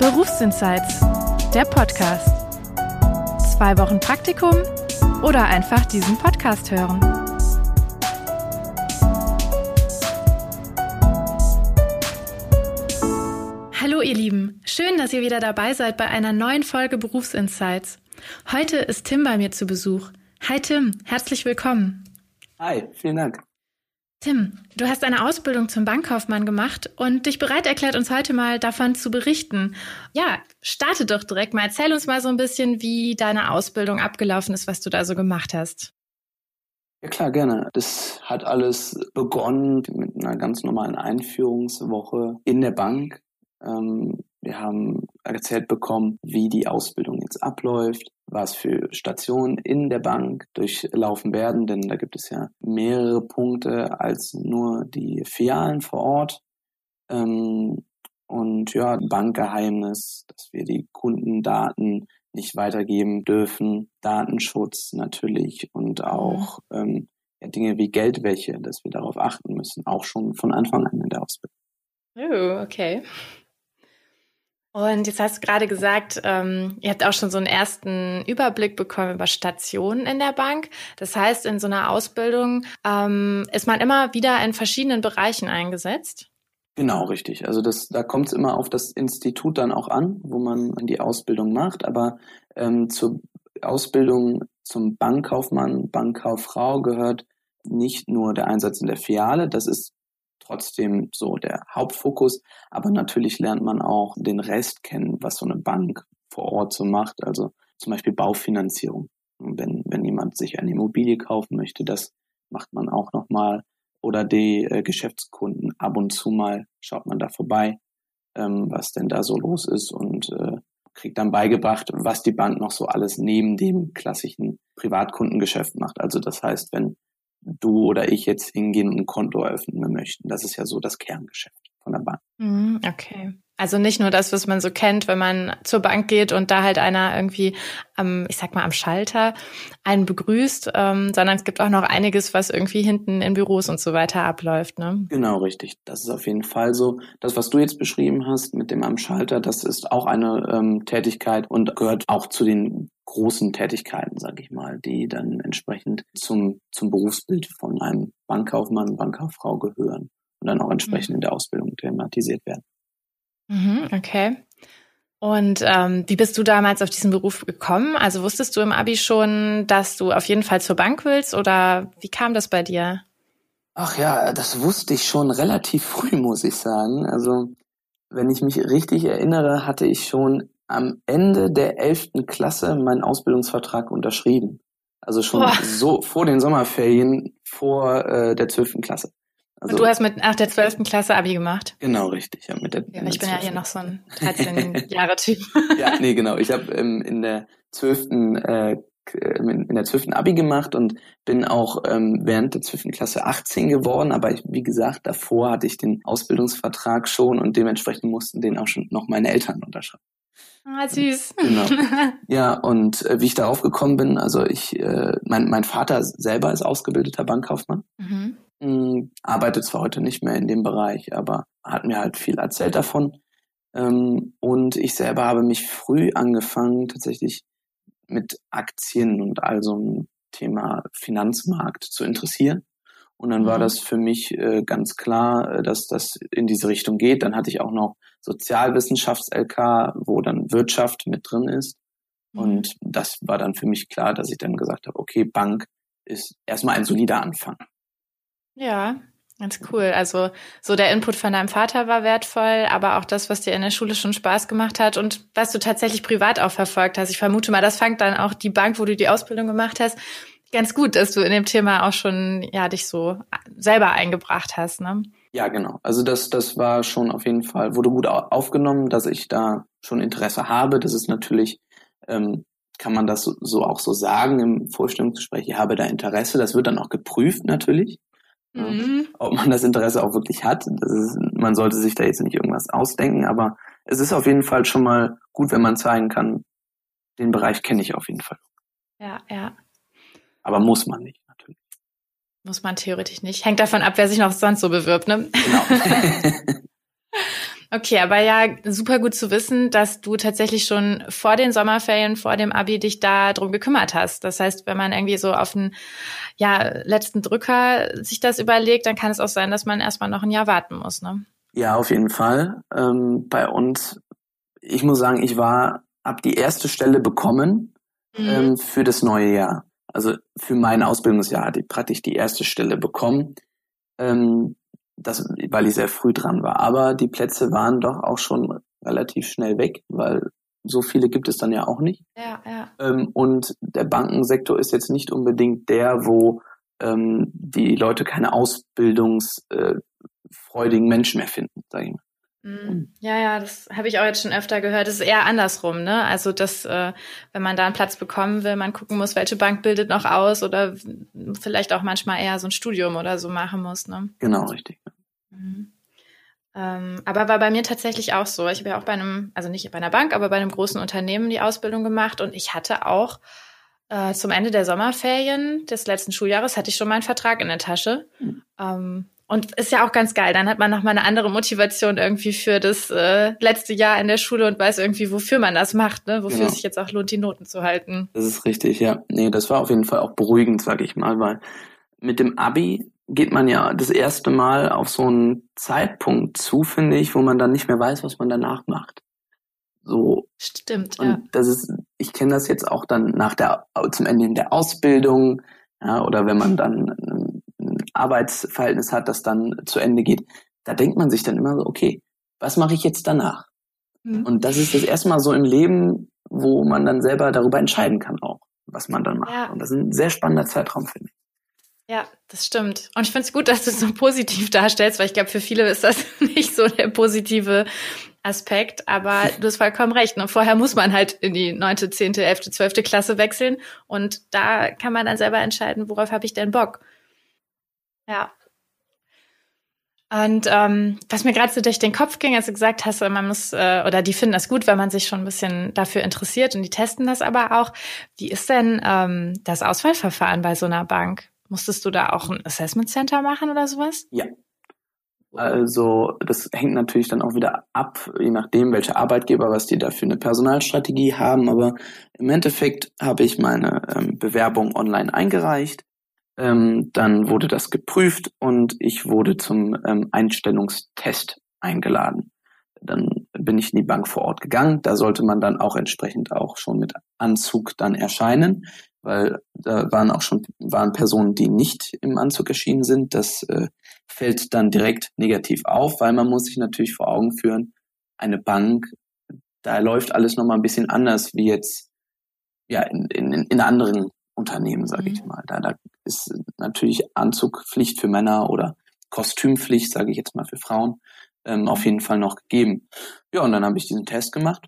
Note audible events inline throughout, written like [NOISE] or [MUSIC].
Berufsinsights, der Podcast. Zwei Wochen Praktikum oder einfach diesen Podcast hören. Hallo ihr Lieben, schön, dass ihr wieder dabei seid bei einer neuen Folge Berufsinsights. Heute ist Tim bei mir zu Besuch. Hi Tim, herzlich willkommen. Hi, vielen Dank. Tim, du hast eine Ausbildung zum Bankkaufmann gemacht und dich bereit erklärt, uns heute mal davon zu berichten. Ja, starte doch direkt mal. Erzähl uns mal so ein bisschen, wie deine Ausbildung abgelaufen ist, was du da so gemacht hast. Ja klar, gerne. Das hat alles begonnen mit einer ganz normalen Einführungswoche in der Bank. Ähm, wir haben erzählt bekommen, wie die Ausbildung jetzt abläuft, was für Stationen in der Bank durchlaufen werden, denn da gibt es ja mehrere Punkte als nur die Filialen vor Ort. Ähm, und ja, Bankgeheimnis, dass wir die Kundendaten nicht weitergeben dürfen, Datenschutz natürlich und auch ähm, ja, Dinge wie Geldwäsche, dass wir darauf achten müssen, auch schon von Anfang an in der Ausbildung. Oh, okay. Und jetzt hast du gerade gesagt, ähm, ihr habt auch schon so einen ersten Überblick bekommen über Stationen in der Bank. Das heißt, in so einer Ausbildung ähm, ist man immer wieder in verschiedenen Bereichen eingesetzt. Genau, richtig. Also das, da kommt es immer auf das Institut dann auch an, wo man die Ausbildung macht. Aber ähm, zur Ausbildung zum Bankkaufmann, Bankkauffrau gehört nicht nur der Einsatz in der Filiale, das ist trotzdem so der Hauptfokus. Aber natürlich lernt man auch den Rest kennen, was so eine Bank vor Ort so macht. Also zum Beispiel Baufinanzierung. Wenn, wenn jemand sich eine Immobilie kaufen möchte, das macht man auch nochmal. Oder die äh, Geschäftskunden. Ab und zu mal schaut man da vorbei, ähm, was denn da so los ist und äh, kriegt dann beigebracht, was die Bank noch so alles neben dem klassischen Privatkundengeschäft macht. Also das heißt, wenn du oder ich jetzt hingehen und ein Konto eröffnen möchten. Das ist ja so das Kerngeschäft von der Bank. Mhm, okay. Also nicht nur das, was man so kennt, wenn man zur Bank geht und da halt einer irgendwie am, ich sag mal, am Schalter einen begrüßt, ähm, sondern es gibt auch noch einiges, was irgendwie hinten in Büros und so weiter abläuft, ne? Genau, richtig. Das ist auf jeden Fall so. Das, was du jetzt beschrieben hast mit dem am Schalter, das ist auch eine ähm, Tätigkeit und gehört auch zu den großen Tätigkeiten, sage ich mal, die dann entsprechend zum, zum Berufsbild von einem Bankkaufmann, Bankkauffrau gehören und dann auch entsprechend mhm. in der Ausbildung thematisiert werden. Mhm, okay. Und ähm, wie bist du damals auf diesen Beruf gekommen? Also wusstest du im Abi schon, dass du auf jeden Fall zur Bank willst oder wie kam das bei dir? Ach ja, das wusste ich schon relativ [LAUGHS] früh, muss ich sagen. Also wenn ich mich richtig erinnere, hatte ich schon am Ende der elften Klasse meinen Ausbildungsvertrag unterschrieben. Also schon Boah. so vor den Sommerferien, vor äh, der zwölften Klasse. Also, und du hast mit nach der zwölften Klasse Abi gemacht? Genau, richtig. Ja, mit der, ja, ich bin ja hier noch so ein 13 [LAUGHS] Jahre Typ. ja, nee, genau. Ich habe ähm, in der zwölften äh, in der zwölften Abi gemacht und bin auch ähm, während der zwölften Klasse 18 geworden. Aber ich, wie gesagt, davor hatte ich den Ausbildungsvertrag schon und dementsprechend mussten den auch schon noch meine Eltern unterschreiben. Ah, süß. Genau. [LAUGHS] Ja, und äh, wie ich darauf gekommen bin, also ich, äh, mein, mein Vater selber ist ausgebildeter Bankkaufmann. Mhm. Hm, arbeitet zwar heute nicht mehr in dem Bereich, aber hat mir halt viel erzählt davon. Ähm, und ich selber habe mich früh angefangen, tatsächlich mit Aktien und all so ein Thema Finanzmarkt zu interessieren. Und dann war mhm. das für mich äh, ganz klar, äh, dass das in diese Richtung geht. Dann hatte ich auch noch Sozialwissenschafts-LK, wo dann Wirtschaft mit drin ist. Mhm. Und das war dann für mich klar, dass ich dann gesagt habe, okay, Bank ist erstmal ein solider Anfang. Ja, ganz cool. Also so der Input von deinem Vater war wertvoll, aber auch das, was dir in der Schule schon Spaß gemacht hat und was du tatsächlich privat auch verfolgt hast. Ich vermute mal, das fängt dann auch die Bank, wo du die Ausbildung gemacht hast, ganz gut, dass du in dem Thema auch schon ja dich so selber eingebracht hast, ne? Ja, genau. Also das, das war schon auf jeden Fall, wurde gut aufgenommen, dass ich da schon Interesse habe. Das ist natürlich, ähm, kann man das so, so auch so sagen im Vorstellungsgespräch, ich habe da Interesse. Das wird dann auch geprüft natürlich. Mhm. ob man das Interesse auch wirklich hat. Ist, man sollte sich da jetzt nicht irgendwas ausdenken, aber es ist auf jeden Fall schon mal gut, wenn man zeigen kann, den Bereich kenne ich auf jeden Fall. Ja, ja. Aber muss man nicht. Muss man theoretisch nicht. Hängt davon ab, wer sich noch sonst so bewirbt, ne? Genau. [LAUGHS] Okay, aber ja, super gut zu wissen, dass du tatsächlich schon vor den Sommerferien, vor dem Abi dich da drum gekümmert hast. Das heißt, wenn man irgendwie so auf den ja, letzten Drücker sich das überlegt, dann kann es auch sein, dass man erstmal noch ein Jahr warten muss, ne? Ja, auf jeden Fall. Ähm, bei uns, ich muss sagen, ich war, hab die erste Stelle bekommen mhm. ähm, für das neue Jahr. Also für mein Ausbildungsjahr hatte ich praktisch die erste Stelle bekommen. Ähm, das, weil ich sehr früh dran war. Aber die Plätze waren doch auch schon relativ schnell weg, weil so viele gibt es dann ja auch nicht. Ja, ja. Ähm, und der Bankensektor ist jetzt nicht unbedingt der, wo ähm, die Leute keine ausbildungsfreudigen äh, Menschen mehr finden, sage ich mal. Mhm. Ja, ja, das habe ich auch jetzt schon öfter gehört. Das ist eher andersrum, ne? Also, dass, äh, wenn man da einen Platz bekommen will, man gucken muss, welche Bank bildet noch aus oder vielleicht auch manchmal eher so ein Studium oder so machen muss, ne? Genau, richtig. Mhm. Ähm, aber war bei mir tatsächlich auch so. Ich habe ja auch bei einem, also nicht bei einer Bank, aber bei einem großen Unternehmen die Ausbildung gemacht und ich hatte auch äh, zum Ende der Sommerferien des letzten Schuljahres hatte ich schon meinen Vertrag in der Tasche. Mhm. Ähm, und ist ja auch ganz geil. Dann hat man nochmal eine andere Motivation irgendwie für das äh, letzte Jahr in der Schule und weiß irgendwie, wofür man das macht, ne? wofür genau. es sich jetzt auch lohnt, die Noten zu halten. Das ist richtig, ja. Nee, das war auf jeden Fall auch beruhigend, sag ich mal, weil mit dem Abi geht man ja das erste Mal auf so einen Zeitpunkt zu, finde ich, wo man dann nicht mehr weiß, was man danach macht. So. Stimmt, und ja. Das ist, ich kenne das jetzt auch dann nach der, zum Ende in der Ausbildung, ja, oder wenn man dann Arbeitsverhältnis hat, das dann zu Ende geht, da denkt man sich dann immer so, okay, was mache ich jetzt danach? Mhm. Und das ist das erste Mal so im Leben, wo man dann selber darüber entscheiden kann auch, was man dann macht. Ja. Und das ist ein sehr spannender Zeitraum, finde ich. Ja, das stimmt. Und ich finde es gut, dass du es so positiv darstellst, weil ich glaube, für viele ist das [LAUGHS] nicht so der positive Aspekt. Aber du hast vollkommen recht. Und ne? vorher muss man halt in die neunte, zehnte, elfte, zwölfte Klasse wechseln. Und da kann man dann selber entscheiden, worauf habe ich denn Bock. Ja. Und ähm, was mir gerade so durch den Kopf ging, als du gesagt hast, man muss, äh, oder die finden das gut, wenn man sich schon ein bisschen dafür interessiert und die testen das aber auch. Wie ist denn ähm, das Auswahlverfahren bei so einer Bank? Musstest du da auch ein Assessment Center machen oder sowas? Ja. Also das hängt natürlich dann auch wieder ab, je nachdem, welcher Arbeitgeber, was die da für eine Personalstrategie haben. Aber im Endeffekt habe ich meine ähm, Bewerbung online eingereicht ähm, dann wurde das geprüft und ich wurde zum ähm, Einstellungstest eingeladen. Dann bin ich in die Bank vor Ort gegangen. Da sollte man dann auch entsprechend auch schon mit Anzug dann erscheinen, weil da waren auch schon waren Personen, die nicht im Anzug erschienen sind. Das äh, fällt dann direkt negativ auf, weil man muss sich natürlich vor Augen führen, eine Bank, da läuft alles nochmal ein bisschen anders wie jetzt ja in, in, in anderen Unternehmen, sage mhm. ich mal. Da, da ist natürlich Anzugpflicht für Männer oder Kostümpflicht, sage ich jetzt mal für Frauen, ähm, auf jeden Fall noch gegeben. Ja, und dann habe ich diesen Test gemacht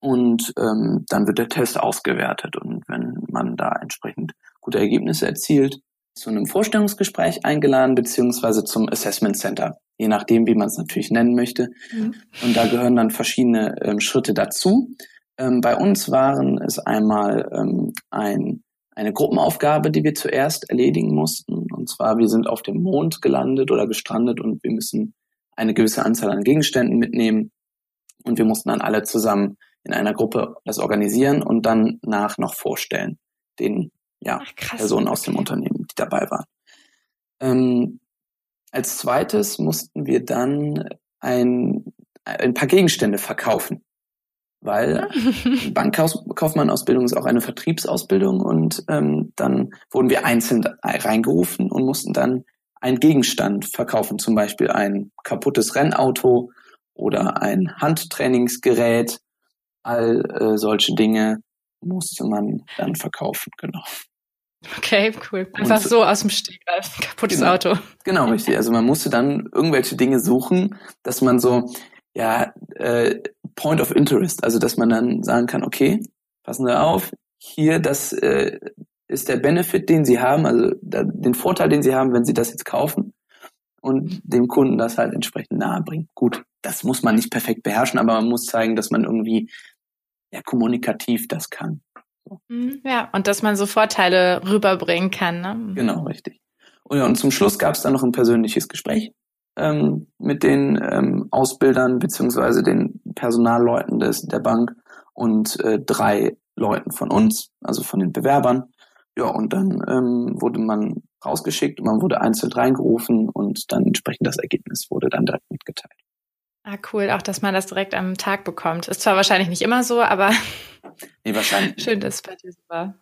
und ähm, dann wird der Test ausgewertet und wenn man da entsprechend gute Ergebnisse erzielt, zu einem Vorstellungsgespräch eingeladen beziehungsweise zum Assessment Center, je nachdem, wie man es natürlich nennen möchte. Mhm. Und da gehören dann verschiedene ähm, Schritte dazu. Ähm, bei uns waren es einmal ähm, ein, eine Gruppenaufgabe, die wir zuerst erledigen mussten. Und zwar, wir sind auf dem Mond gelandet oder gestrandet und wir müssen eine gewisse Anzahl an Gegenständen mitnehmen. Und wir mussten dann alle zusammen in einer Gruppe das organisieren und dann nach noch vorstellen, den ja, Ach, Personen aus dem Unternehmen, die dabei waren. Ähm, als zweites mussten wir dann ein, ein paar Gegenstände verkaufen weil Bankkaufmann-Ausbildung ist auch eine Vertriebsausbildung und ähm, dann wurden wir einzeln reingerufen und mussten dann einen Gegenstand verkaufen, zum Beispiel ein kaputtes Rennauto oder ein Handtrainingsgerät. All äh, solche Dinge musste man dann verkaufen, genau. Okay, cool. Einfach und, so aus dem Stegreif, kaputtes genau, Auto. Genau, richtig. Also man musste dann irgendwelche Dinge suchen, dass man so, ja, äh, Point of Interest, also dass man dann sagen kann, okay, passen Sie auf, hier, das äh, ist der Benefit, den Sie haben, also da, den Vorteil, den Sie haben, wenn Sie das jetzt kaufen und dem Kunden das halt entsprechend nahebringen. Gut, das muss man nicht perfekt beherrschen, aber man muss zeigen, dass man irgendwie ja, kommunikativ das kann. So. Mhm, ja, und dass man so Vorteile rüberbringen kann. Ne? Genau, richtig. Und, ja, und zum Schluss gab es dann noch ein persönliches Gespräch ähm, mit den ähm, Ausbildern beziehungsweise den Personalleuten des, der Bank und äh, drei Leuten von uns, also von den Bewerbern. Ja, und dann ähm, wurde man rausgeschickt, man wurde einzeln reingerufen und dann entsprechend das Ergebnis wurde dann direkt mitgeteilt. Ah, cool, auch dass man das direkt am Tag bekommt. Ist zwar wahrscheinlich nicht immer so, aber nee, wahrscheinlich. [LAUGHS] schön, dass es bei dir so war.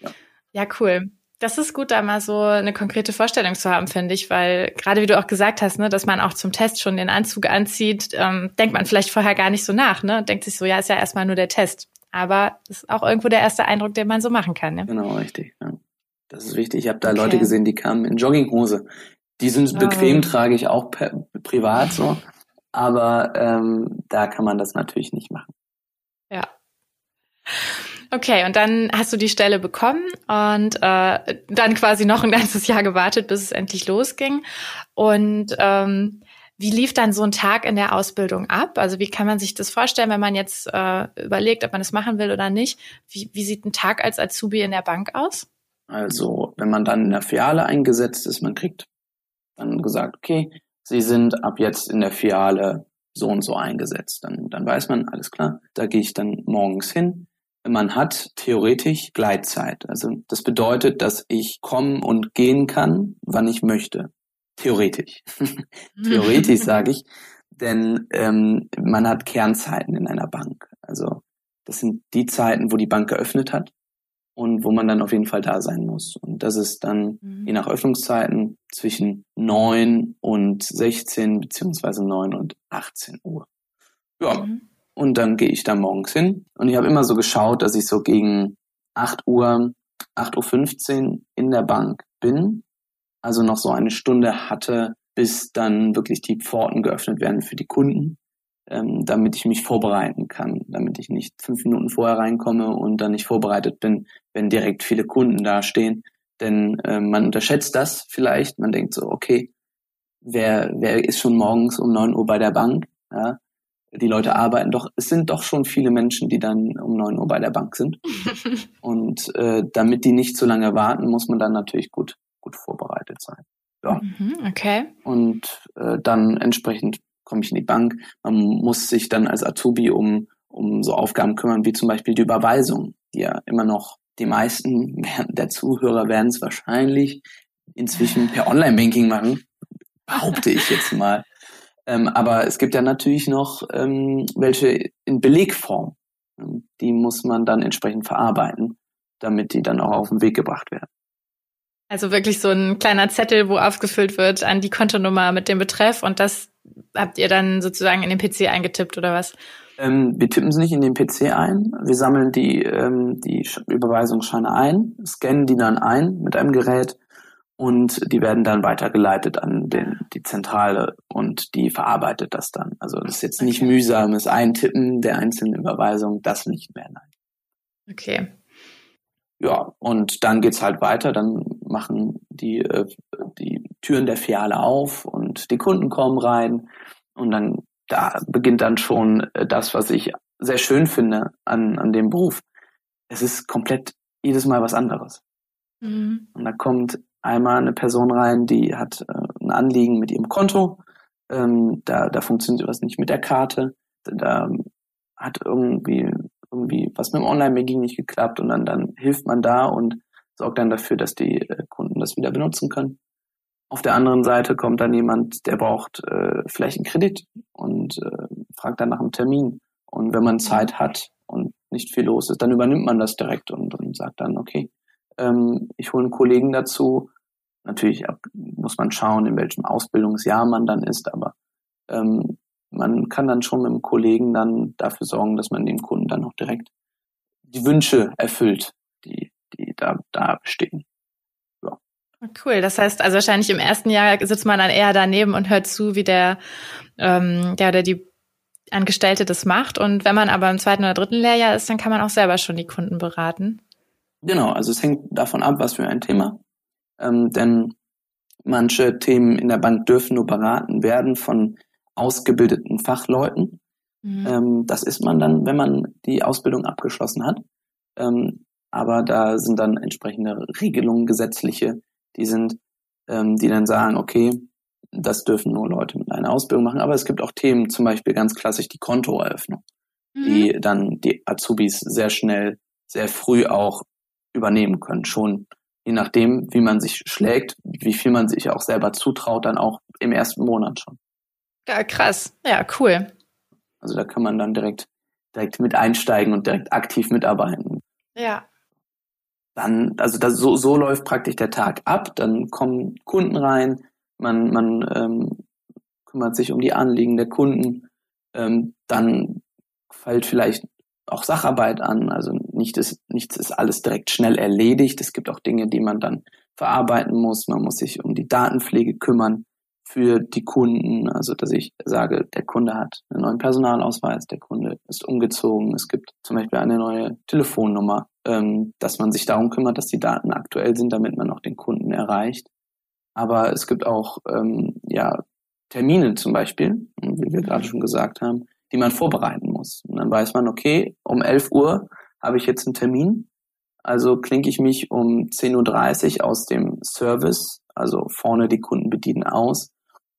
Ja. ja, cool. Das ist gut, da mal so eine konkrete Vorstellung zu haben, finde ich, weil gerade wie du auch gesagt hast, ne, dass man auch zum Test schon den Anzug anzieht, ähm, denkt man vielleicht vorher gar nicht so nach, ne? Denkt sich so, ja, ist ja erstmal nur der Test. Aber das ist auch irgendwo der erste Eindruck, den man so machen kann. Ne? Genau, richtig. Ja. Das ist wichtig. Ich habe da okay. Leute gesehen, die kamen in Jogginghose. Die sind oh. bequem, trage ich auch privat so. Aber ähm, da kann man das natürlich nicht machen. Ja. Okay, und dann hast du die Stelle bekommen und äh, dann quasi noch ein ganzes Jahr gewartet, bis es endlich losging. Und ähm, wie lief dann so ein Tag in der Ausbildung ab? Also wie kann man sich das vorstellen, wenn man jetzt äh, überlegt, ob man das machen will oder nicht? Wie, wie sieht ein Tag als Azubi in der Bank aus? Also wenn man dann in der Filiale eingesetzt ist, man kriegt dann gesagt, okay, Sie sind ab jetzt in der Filiale so und so eingesetzt. Dann, dann weiß man, alles klar, da gehe ich dann morgens hin, man hat theoretisch Gleitzeit. Also das bedeutet, dass ich kommen und gehen kann, wann ich möchte. Theoretisch. [LAUGHS] theoretisch sage [LAUGHS] ich, denn ähm, man hat Kernzeiten in einer Bank. Also das sind die Zeiten, wo die Bank geöffnet hat und wo man dann auf jeden Fall da sein muss. Und das ist dann mhm. je nach Öffnungszeiten zwischen neun und 16 beziehungsweise neun und 18 Uhr. Ja, mhm. Und dann gehe ich da morgens hin. Und ich habe immer so geschaut, dass ich so gegen 8 Uhr, 8.15 Uhr in der Bank bin. Also noch so eine Stunde hatte, bis dann wirklich die Pforten geöffnet werden für die Kunden, ähm, damit ich mich vorbereiten kann, damit ich nicht fünf Minuten vorher reinkomme und dann nicht vorbereitet bin, wenn direkt viele Kunden dastehen. Denn äh, man unterschätzt das vielleicht. Man denkt so, okay, wer, wer ist schon morgens um 9 Uhr bei der Bank? Ja, die Leute arbeiten doch, es sind doch schon viele Menschen, die dann um neun Uhr bei der Bank sind. [LAUGHS] und äh, damit die nicht zu lange warten, muss man dann natürlich gut, gut vorbereitet sein. Ja. Mhm, okay. Und äh, dann entsprechend komme ich in die Bank. Man muss sich dann als Azubi um, um so Aufgaben kümmern, wie zum Beispiel die Überweisung, die ja immer noch die meisten [LAUGHS] der Zuhörer werden es wahrscheinlich inzwischen per Online-Banking machen, behaupte ich jetzt mal. Ähm, aber es gibt ja natürlich noch ähm, welche in Belegform. Ähm, die muss man dann entsprechend verarbeiten, damit die dann auch auf den Weg gebracht werden. Also wirklich so ein kleiner Zettel, wo aufgefüllt wird an die Kontonummer mit dem Betreff und das habt ihr dann sozusagen in den PC eingetippt oder was? Ähm, wir tippen sie nicht in den PC ein. Wir sammeln die, ähm, die Überweisungsscheine ein, scannen die dann ein mit einem Gerät und die werden dann weitergeleitet an den, die Zentrale und die verarbeitet das dann. Also das ist jetzt okay. nicht mühsames Eintippen der einzelnen Überweisung, das nicht mehr, nein. Okay. Ja, und dann geht's halt weiter, dann machen die, äh, die Türen der Filiale auf und die Kunden kommen rein und dann da beginnt dann schon äh, das, was ich sehr schön finde an, an dem Beruf. Es ist komplett jedes Mal was anderes. Mhm. Und da kommt einmal eine Person rein, die hat äh, ein Anliegen mit ihrem Konto. Ähm, da, da funktioniert was nicht mit der Karte. Da hat irgendwie irgendwie was mit dem Online-Banking nicht geklappt und dann, dann hilft man da und sorgt dann dafür, dass die äh, Kunden das wieder benutzen können. Auf der anderen Seite kommt dann jemand, der braucht äh, vielleicht einen Kredit und äh, fragt dann nach einem Termin. Und wenn man Zeit hat und nicht viel los ist, dann übernimmt man das direkt und, und sagt dann, okay, ähm, ich hole einen Kollegen dazu. Natürlich muss man schauen, in welchem Ausbildungsjahr man dann ist, aber ähm, man kann dann schon mit dem Kollegen dann dafür sorgen, dass man dem Kunden dann auch direkt die Wünsche erfüllt, die, die da, da bestehen. Ja. Cool. Das heißt, also wahrscheinlich im ersten Jahr sitzt man dann eher daneben und hört zu, wie der, ähm, der oder die Angestellte das macht. Und wenn man aber im zweiten oder dritten Lehrjahr ist, dann kann man auch selber schon die Kunden beraten. Genau, also es hängt davon ab, was für ein Thema. Ähm, denn manche Themen in der Bank dürfen nur beraten werden von ausgebildeten Fachleuten. Mhm. Ähm, das ist man dann, wenn man die Ausbildung abgeschlossen hat. Ähm, aber da sind dann entsprechende Regelungen gesetzliche, die sind, ähm, die dann sagen, okay, das dürfen nur Leute mit einer Ausbildung machen. Aber es gibt auch Themen, zum Beispiel ganz klassisch die Kontoeröffnung, mhm. die dann die Azubis sehr schnell, sehr früh auch übernehmen können. Schon je nachdem, wie man sich schlägt, wie viel man sich auch selber zutraut, dann auch im ersten Monat schon. Ja, krass. Ja, cool. Also da kann man dann direkt, direkt mit einsteigen und direkt aktiv mitarbeiten. Ja. Dann, also das, so, so läuft praktisch der Tag ab. Dann kommen Kunden rein, man, man ähm, kümmert sich um die Anliegen der Kunden. Ähm, dann fällt vielleicht auch Sacharbeit an. Also nicht ist, nichts ist alles direkt schnell erledigt. Es gibt auch Dinge, die man dann verarbeiten muss. Man muss sich um die Datenpflege kümmern für die Kunden. Also dass ich sage, der Kunde hat einen neuen Personalausweis, der Kunde ist umgezogen. Es gibt zum Beispiel eine neue Telefonnummer, ähm, dass man sich darum kümmert, dass die Daten aktuell sind, damit man auch den Kunden erreicht. Aber es gibt auch ähm, ja, Termine zum Beispiel, wie wir gerade schon gesagt haben, die man vorbereiten muss. Und dann weiß man, okay, um 11 Uhr habe ich jetzt einen Termin. Also klinke ich mich um 10.30 Uhr aus dem Service, also vorne die Kunden bedienen, aus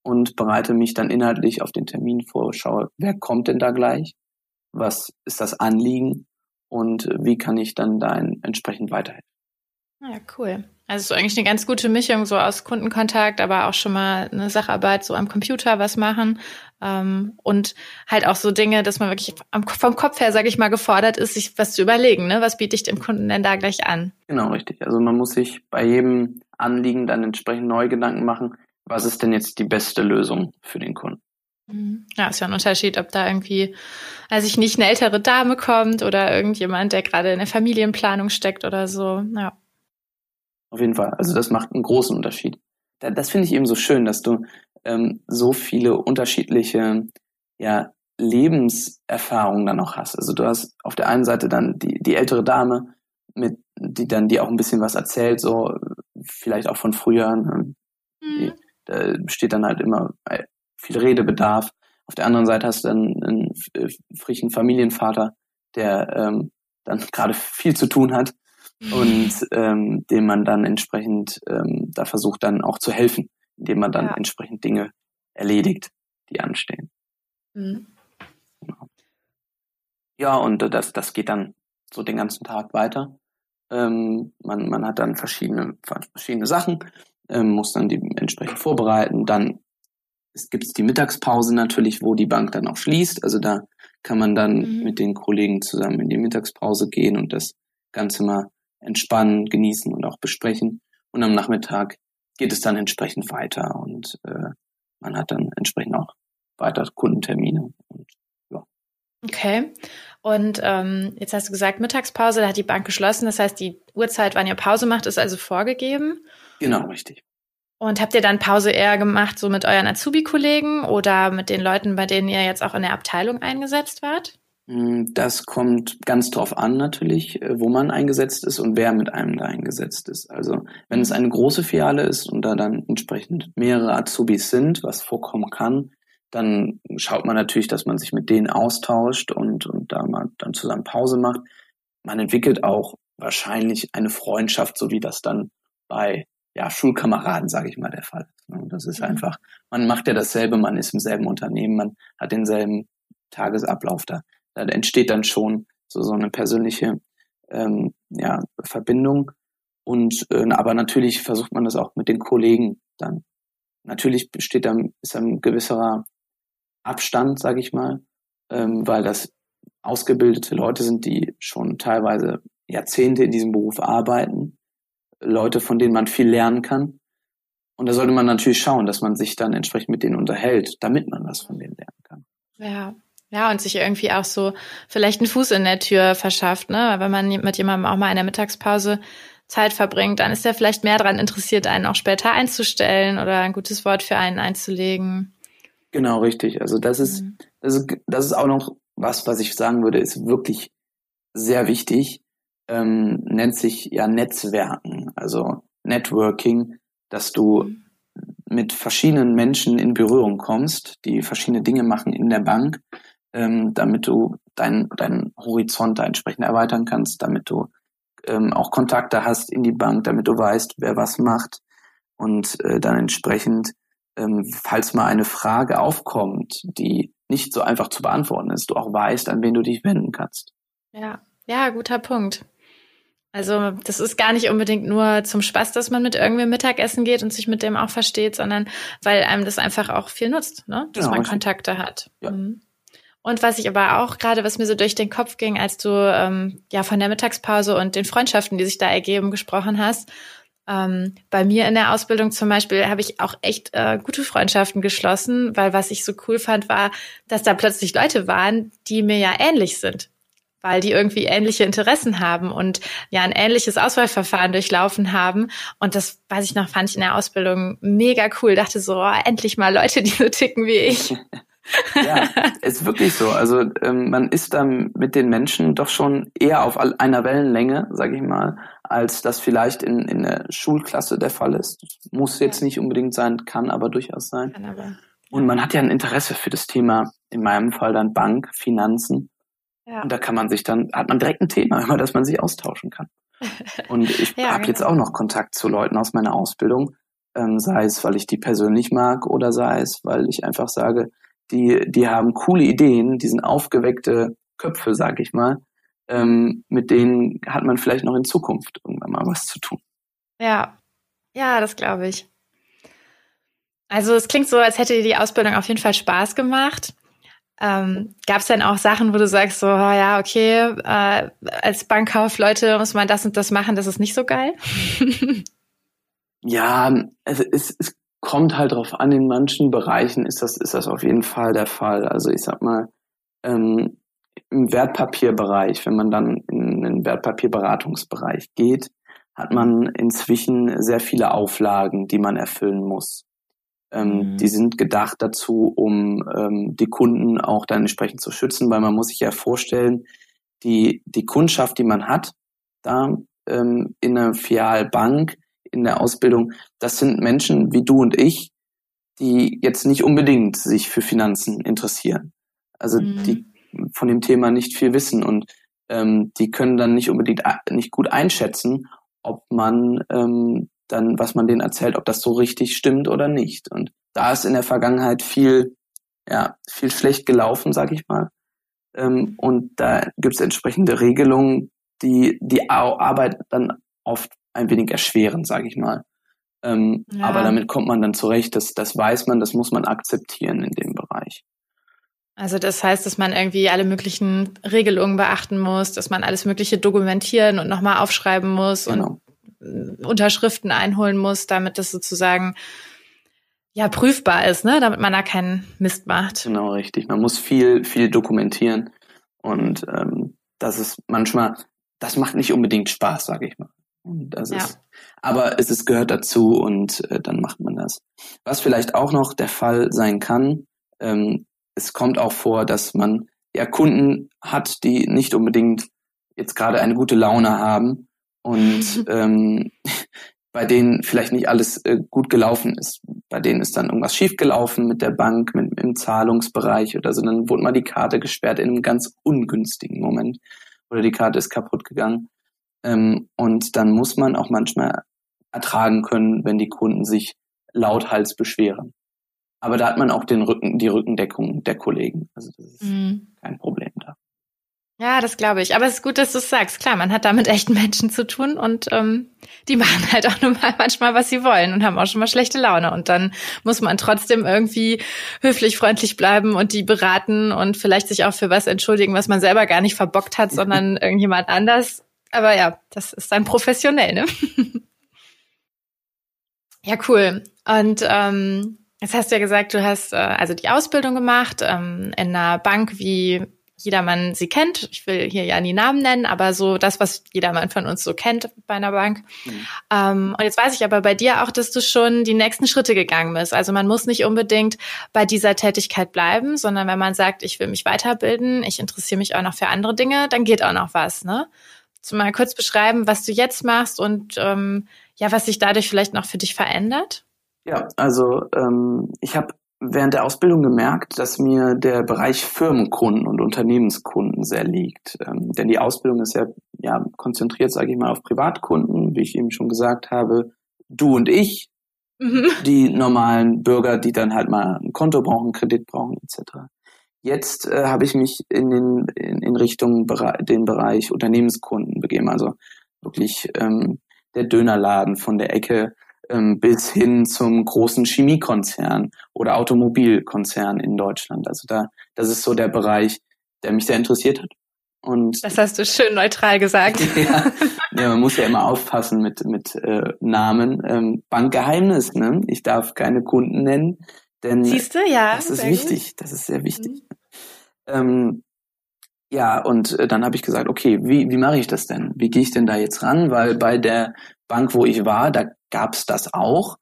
und bereite mich dann inhaltlich auf den Termin vor, schaue, wer kommt denn da gleich, was ist das Anliegen und wie kann ich dann da entsprechend weiterhelfen. Ja, cool. Also so eigentlich eine ganz gute Mischung so aus Kundenkontakt, aber auch schon mal eine Sacharbeit so am Computer was machen ähm, und halt auch so Dinge, dass man wirklich vom Kopf her, sage ich mal, gefordert ist, sich was zu überlegen. Ne? Was biete ich dem Kunden denn da gleich an? Genau, richtig. Also man muss sich bei jedem Anliegen dann entsprechend neue Gedanken machen. Was ist denn jetzt die beste Lösung für den Kunden? Mhm. Ja, ist ja ein Unterschied, ob da irgendwie, also ich nicht eine ältere Dame kommt oder irgendjemand, der gerade in der Familienplanung steckt oder so. Ja. Auf jeden Fall. Also das macht einen großen Unterschied. Das finde ich eben so schön, dass du ähm, so viele unterschiedliche ja, Lebenserfahrungen dann auch hast. Also du hast auf der einen Seite dann die, die ältere Dame, mit, die dann dir auch ein bisschen was erzählt, so vielleicht auch von früher. Ne? Mhm. Die, da besteht dann halt immer äh, viel Redebedarf. Auf der anderen Seite hast du dann einen frischen Familienvater, der ähm, dann [LAUGHS] gerade viel zu tun hat und ähm, dem man dann entsprechend ähm, da versucht dann auch zu helfen, indem man dann ja. entsprechend Dinge erledigt, die anstehen. Mhm. Genau. Ja, und das, das geht dann so den ganzen Tag weiter. Ähm, man, man hat dann verschiedene, verschiedene Sachen, ähm, muss dann die entsprechend vorbereiten. Dann gibt es die Mittagspause natürlich, wo die Bank dann auch schließt. Also da kann man dann mhm. mit den Kollegen zusammen in die Mittagspause gehen und das Ganze mal entspannen, genießen und auch besprechen. Und am Nachmittag geht es dann entsprechend weiter und äh, man hat dann entsprechend auch weiter Kundentermine. Und, ja. Okay. Und ähm, jetzt hast du gesagt, Mittagspause, da hat die Bank geschlossen. Das heißt, die Uhrzeit, wann ihr Pause macht, ist also vorgegeben. Genau, richtig. Und habt ihr dann Pause eher gemacht, so mit euren Azubi-Kollegen oder mit den Leuten, bei denen ihr jetzt auch in der Abteilung eingesetzt wart? Mm, das kommt ganz drauf an natürlich, äh, wo man eingesetzt ist und wer mit einem da eingesetzt ist. Also wenn es eine große Filiale ist und da dann entsprechend mehrere Azubis sind, was vorkommen kann, dann schaut man natürlich, dass man sich mit denen austauscht und, und da mal dann zusammen Pause macht. Man entwickelt auch wahrscheinlich eine Freundschaft, so wie das dann bei ja, Schulkameraden, sage ich mal, der Fall ist. Ne? Das ist mhm. einfach, man macht ja dasselbe, man ist im selben Unternehmen, man hat denselben Tagesablauf da da entsteht dann schon so, so eine persönliche ähm, ja, Verbindung. Und äh, aber natürlich versucht man das auch mit den Kollegen dann. Natürlich besteht dann ist ein gewisserer Abstand, sage ich mal, ähm, weil das ausgebildete Leute sind, die schon teilweise Jahrzehnte in diesem Beruf arbeiten, Leute, von denen man viel lernen kann. Und da sollte man natürlich schauen, dass man sich dann entsprechend mit denen unterhält, damit man was von denen lernen kann. Ja, ja, und sich irgendwie auch so vielleicht einen Fuß in der Tür verschafft, ne? Wenn man mit jemandem auch mal in der Mittagspause Zeit verbringt, dann ist er vielleicht mehr daran interessiert, einen auch später einzustellen oder ein gutes Wort für einen einzulegen. Genau, richtig. Also das ist, mhm. das ist, das ist auch noch was, was ich sagen würde, ist wirklich sehr wichtig. Ähm, nennt sich ja Netzwerken, also Networking, dass du mhm. mit verschiedenen Menschen in Berührung kommst, die verschiedene Dinge machen in der Bank ähm, damit du deinen dein Horizont da entsprechend erweitern kannst, damit du ähm, auch Kontakte hast in die Bank, damit du weißt, wer was macht und äh, dann entsprechend ähm, falls mal eine Frage aufkommt, die nicht so einfach zu beantworten ist, du auch weißt, an wen du dich wenden kannst. Ja, ja, guter Punkt. Also das ist gar nicht unbedingt nur zum Spaß, dass man mit irgendwem Mittagessen geht und sich mit dem auch versteht, sondern weil einem das einfach auch viel nutzt, ne? dass genau, man Kontakte hat. Ja. Mhm. Und was ich aber auch gerade, was mir so durch den Kopf ging, als du ähm, ja von der Mittagspause und den Freundschaften, die sich da ergeben, gesprochen hast. Ähm, bei mir in der Ausbildung zum Beispiel habe ich auch echt äh, gute Freundschaften geschlossen, weil was ich so cool fand, war, dass da plötzlich Leute waren, die mir ja ähnlich sind weil die irgendwie ähnliche Interessen haben und ja ein ähnliches Auswahlverfahren durchlaufen haben. Und das, weiß ich noch, fand ich in der Ausbildung mega cool. Dachte so, oh, endlich mal Leute, die so ticken wie ich. [LAUGHS] ja, ist wirklich so. Also ähm, man ist dann mit den Menschen doch schon eher auf einer Wellenlänge, sage ich mal, als das vielleicht in, in der Schulklasse der Fall ist. Muss jetzt nicht unbedingt sein, kann aber durchaus sein. Und man hat ja ein Interesse für das Thema, in meinem Fall dann Bank, Finanzen. Ja. Und da kann man sich dann, hat man direkt ein Thema, [LAUGHS] über das man sich austauschen kann. Und ich [LAUGHS] ja, habe genau. jetzt auch noch Kontakt zu Leuten aus meiner Ausbildung, ähm, sei es, weil ich die persönlich mag oder sei es, weil ich einfach sage, die, die haben coole Ideen, die sind aufgeweckte Köpfe, sag ich mal. Ähm, mit denen hat man vielleicht noch in Zukunft irgendwann mal was zu tun. Ja, ja, das glaube ich. Also es klingt so, als hätte dir die Ausbildung auf jeden Fall Spaß gemacht. Ähm, Gab es denn auch Sachen, wo du sagst, so, oh ja, okay, äh, als Bankkaufleute muss man das und das machen, das ist nicht so geil? ja, es, es, es kommt halt drauf an, in manchen Bereichen ist das, ist das auf jeden Fall der Fall. Also ich sag mal, ähm, im Wertpapierbereich, wenn man dann in den Wertpapierberatungsbereich geht, hat man inzwischen sehr viele Auflagen, die man erfüllen muss. Ähm, mhm. Die sind gedacht dazu, um ähm, die Kunden auch dann entsprechend zu schützen, weil man muss sich ja vorstellen, die, die Kundschaft, die man hat, da ähm, in einer Fialbank, in der Ausbildung, das sind Menschen wie du und ich, die jetzt nicht unbedingt sich für Finanzen interessieren. Also mhm. die von dem Thema nicht viel wissen und ähm, die können dann nicht unbedingt nicht gut einschätzen, ob man ähm, dann, was man denen erzählt, ob das so richtig stimmt oder nicht. Und da ist in der Vergangenheit viel, ja, viel schlecht gelaufen, sag ich mal. Ähm, und da gibt es entsprechende Regelungen, die die Arbeit dann oft ein wenig erschweren, sage ich mal. Ähm, ja. Aber damit kommt man dann zurecht, das, das weiß man, das muss man akzeptieren in dem Bereich. Also das heißt, dass man irgendwie alle möglichen Regelungen beachten muss, dass man alles Mögliche dokumentieren und nochmal aufschreiben muss genau. und Unterschriften einholen muss, damit das sozusagen ja prüfbar ist, ne? damit man da keinen Mist macht. Genau, richtig. Man muss viel, viel dokumentieren und ähm, das ist manchmal, das macht nicht unbedingt Spaß, sage ich mal. Und das ja. ist, aber es ist, gehört dazu und äh, dann macht man das. Was vielleicht auch noch der Fall sein kann, ähm, es kommt auch vor, dass man ja Kunden hat, die nicht unbedingt jetzt gerade eine gute Laune haben und [LAUGHS] ähm, [LAUGHS] bei denen vielleicht nicht alles äh, gut gelaufen ist. Bei denen ist dann irgendwas schiefgelaufen mit der Bank, mit, im Zahlungsbereich oder so. Dann wurde mal die Karte gesperrt in einem ganz ungünstigen Moment oder die Karte ist kaputt gegangen. Ähm, und dann muss man auch manchmal ertragen können, wenn die Kunden sich lauthals beschweren. Aber da hat man auch den Rücken, die Rückendeckung der Kollegen. Also das ist mhm. kein Problem da. Ja, das glaube ich. Aber es ist gut, dass du es sagst. Klar, man hat da mit echten Menschen zu tun und ähm, die [LAUGHS] machen halt auch nur mal manchmal, was sie wollen und haben auch schon mal schlechte Laune. Und dann muss man trotzdem irgendwie höflich, freundlich bleiben und die beraten und vielleicht sich auch für was entschuldigen, was man selber gar nicht verbockt hat, sondern [LAUGHS] irgendjemand anders. Aber ja, das ist dann professionell, ne? [LAUGHS] ja, cool. Und ähm, jetzt hast du ja gesagt, du hast äh, also die Ausbildung gemacht ähm, in einer Bank wie jedermann sie kennt. Ich will hier ja nie Namen nennen, aber so das, was jedermann von uns so kennt bei einer Bank. Mhm. Ähm, und jetzt weiß ich aber bei dir auch, dass du schon die nächsten Schritte gegangen bist. Also man muss nicht unbedingt bei dieser Tätigkeit bleiben, sondern wenn man sagt, ich will mich weiterbilden, ich interessiere mich auch noch für andere Dinge, dann geht auch noch was. Ne? Mal kurz beschreiben, was du jetzt machst und ähm, ja, was sich dadurch vielleicht noch für dich verändert? Ja, also ähm, ich habe während der Ausbildung gemerkt, dass mir der Bereich Firmenkunden und Unternehmenskunden sehr liegt. Ähm, denn die Ausbildung ist ja, ja konzentriert, sage ich mal, auf Privatkunden, wie ich eben schon gesagt habe. Du und ich mhm. die normalen Bürger, die dann halt mal ein Konto brauchen, Kredit brauchen etc. Jetzt äh, habe ich mich in, den, in, in Richtung Bere den Bereich Unternehmenskunden begeben, also wirklich ähm, der Dönerladen von der Ecke ähm, bis hin zum großen Chemiekonzern oder Automobilkonzern in Deutschland. Also da, das ist so der Bereich, der mich sehr interessiert hat. Und das hast du schön neutral gesagt. [LAUGHS] ja, ja, man muss ja immer aufpassen mit mit äh, Namen. Ähm, Bankgeheimnis, ne? Ich darf keine Kunden nennen, denn Siehste, ja, das ist wichtig. Gut. Das ist sehr wichtig. Mhm. Ähm, ja, und äh, dann habe ich gesagt, okay, wie wie mache ich das denn? Wie gehe ich denn da jetzt ran? Weil bei der Bank, wo ich war, da gab es das auch,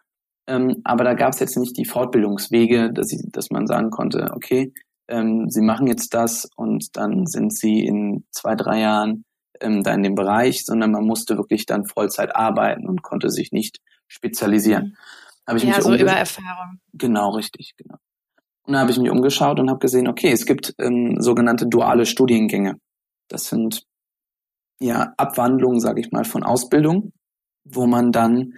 ähm, aber da gab es jetzt nicht die Fortbildungswege, dass ich, dass man sagen konnte, okay, ähm, sie machen jetzt das und dann sind sie in zwei, drei Jahren ähm, da in dem Bereich, sondern man musste wirklich dann Vollzeit arbeiten und konnte sich nicht spezialisieren. Mhm. Hab ich ja, mich so über Erfahrung. Genau, richtig, genau. Und dann habe ich mich umgeschaut und habe gesehen, okay, es gibt ähm, sogenannte duale Studiengänge. Das sind ja Abwandlungen, sage ich mal, von Ausbildung, wo man dann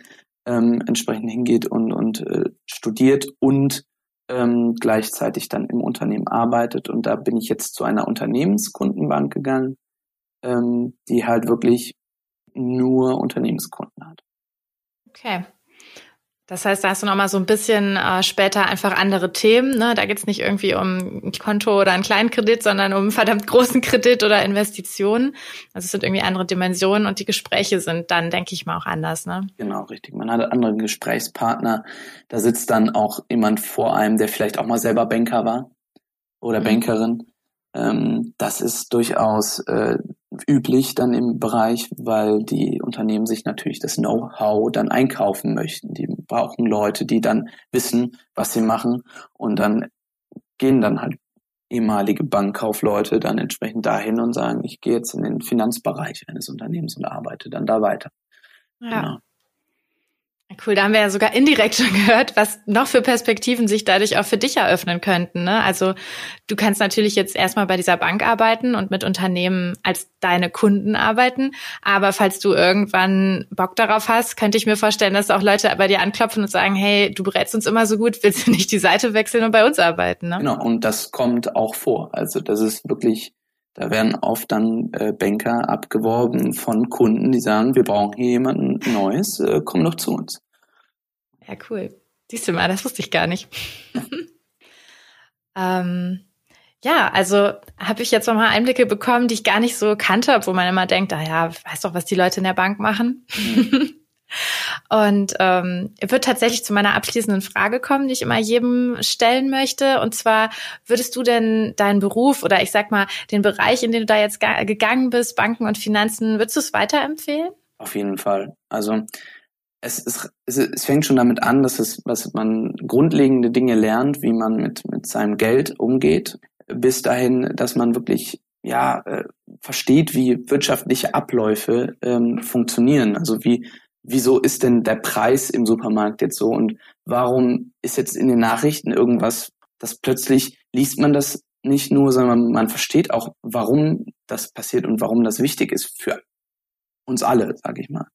ähm, entsprechend hingeht und, und äh, studiert und ähm, gleichzeitig dann im Unternehmen arbeitet. Und da bin ich jetzt zu einer Unternehmenskundenbank gegangen, ähm, die halt wirklich nur Unternehmenskunden hat. Okay. Das heißt, da hast du nochmal so ein bisschen äh, später einfach andere Themen. Ne? Da geht's nicht irgendwie um ein Konto oder einen kleinen Kredit, sondern um einen verdammt großen Kredit oder Investitionen. Also es sind irgendwie andere Dimensionen und die Gespräche sind dann, denke ich mal, auch anders. Ne? Genau, richtig. Man hat andere Gesprächspartner. Da sitzt dann auch jemand vor einem, der vielleicht auch mal selber Banker war oder mhm. Bankerin. Ähm, das ist durchaus äh, üblich dann im Bereich, weil die Unternehmen sich natürlich das Know-how dann einkaufen möchten. Die brauchen Leute, die dann wissen, was sie machen und dann gehen dann halt ehemalige Bankkaufleute dann entsprechend dahin und sagen, ich gehe jetzt in den Finanzbereich eines Unternehmens und arbeite dann da weiter. Ja. Genau. Cool, da haben wir ja sogar indirekt [LAUGHS] schon gehört, was noch für Perspektiven sich dadurch auch für dich eröffnen könnten. Ne? Also du kannst natürlich jetzt erstmal bei dieser Bank arbeiten und mit Unternehmen als deine Kunden arbeiten. Aber falls du irgendwann Bock darauf hast, könnte ich mir vorstellen, dass auch Leute bei dir anklopfen und sagen, hey, du berätst uns immer so gut, willst du nicht die Seite wechseln und bei uns arbeiten? Ne? Genau, und das kommt auch vor. Also das ist wirklich da werden oft dann äh, Banker abgeworben von Kunden, die sagen, wir brauchen hier jemanden Neues, äh, komm doch zu uns. Ja, cool. Siehst du mal, das wusste ich gar nicht. [LAUGHS] ähm, ja, also habe ich jetzt nochmal Einblicke bekommen, die ich gar nicht so kannte, obwohl man immer denkt, ah ja, weiß doch, was die Leute in der Bank machen. Und ähm, wird tatsächlich zu meiner abschließenden Frage kommen, die ich immer jedem stellen möchte. Und zwar, würdest du denn deinen Beruf oder ich sag mal den Bereich, in den du da jetzt gegangen bist, Banken und Finanzen, würdest du es weiterempfehlen? Auf jeden Fall. Also es, ist, es, es fängt schon damit an, dass es, was man grundlegende Dinge lernt, wie man mit, mit seinem Geld umgeht, bis dahin, dass man wirklich ja äh, versteht, wie wirtschaftliche Abläufe ähm, funktionieren. Also wie wieso ist denn der Preis im Supermarkt jetzt so und warum ist jetzt in den Nachrichten irgendwas, das plötzlich liest man das nicht nur, sondern man versteht auch, warum das passiert und warum das wichtig ist für uns alle, sage ich mal.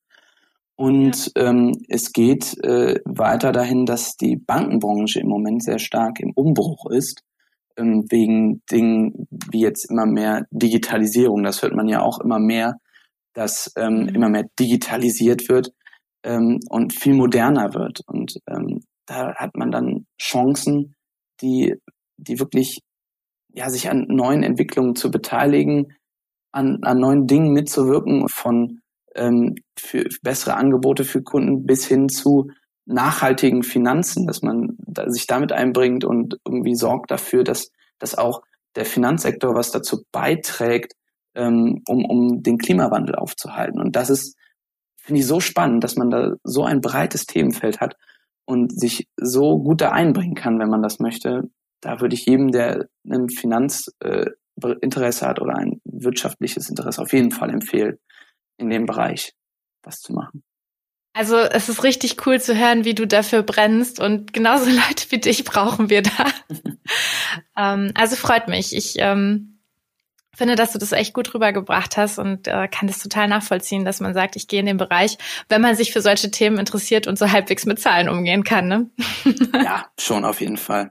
Und ja. ähm, es geht äh, weiter dahin, dass die Bankenbranche im Moment sehr stark im Umbruch ist, ähm, wegen Dingen wie jetzt immer mehr Digitalisierung. Das hört man ja auch immer mehr, dass ähm, mhm. immer mehr digitalisiert wird ähm, und viel moderner wird. Und ähm, da hat man dann Chancen, die, die wirklich ja, sich an neuen Entwicklungen zu beteiligen, an, an neuen Dingen mitzuwirken, von ähm, für bessere Angebote für Kunden bis hin zu nachhaltigen Finanzen, dass man da sich damit einbringt und irgendwie sorgt dafür, dass, dass auch der Finanzsektor was dazu beiträgt, ähm, um, um den Klimawandel aufzuhalten. Und das ist finde ich so spannend, dass man da so ein breites Themenfeld hat und sich so gut da einbringen kann, wenn man das möchte. Da würde ich jedem, der ein Finanzinteresse äh, hat oder ein wirtschaftliches Interesse, auf jeden Fall empfehlen, in dem Bereich was zu machen. Also es ist richtig cool zu hören, wie du dafür brennst und genauso [LAUGHS] Leute wie dich brauchen wir da. [LAUGHS] ähm, also freut mich. Ich ähm, finde, dass du das echt gut rübergebracht hast und äh, kann das total nachvollziehen, dass man sagt, ich gehe in den Bereich, wenn man sich für solche Themen interessiert und so halbwegs mit Zahlen umgehen kann. Ne? [LAUGHS] ja, schon auf jeden Fall.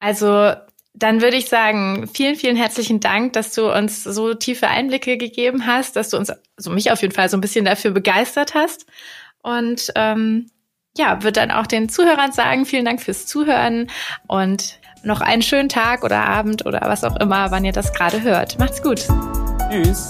Also dann würde ich sagen, vielen, vielen herzlichen Dank, dass du uns so tiefe Einblicke gegeben hast, dass du uns, also mich auf jeden Fall so ein bisschen dafür begeistert hast. Und ähm, ja, würde dann auch den Zuhörern sagen, vielen Dank fürs Zuhören und noch einen schönen Tag oder Abend oder was auch immer, wann ihr das gerade hört. Macht's gut. Tschüss.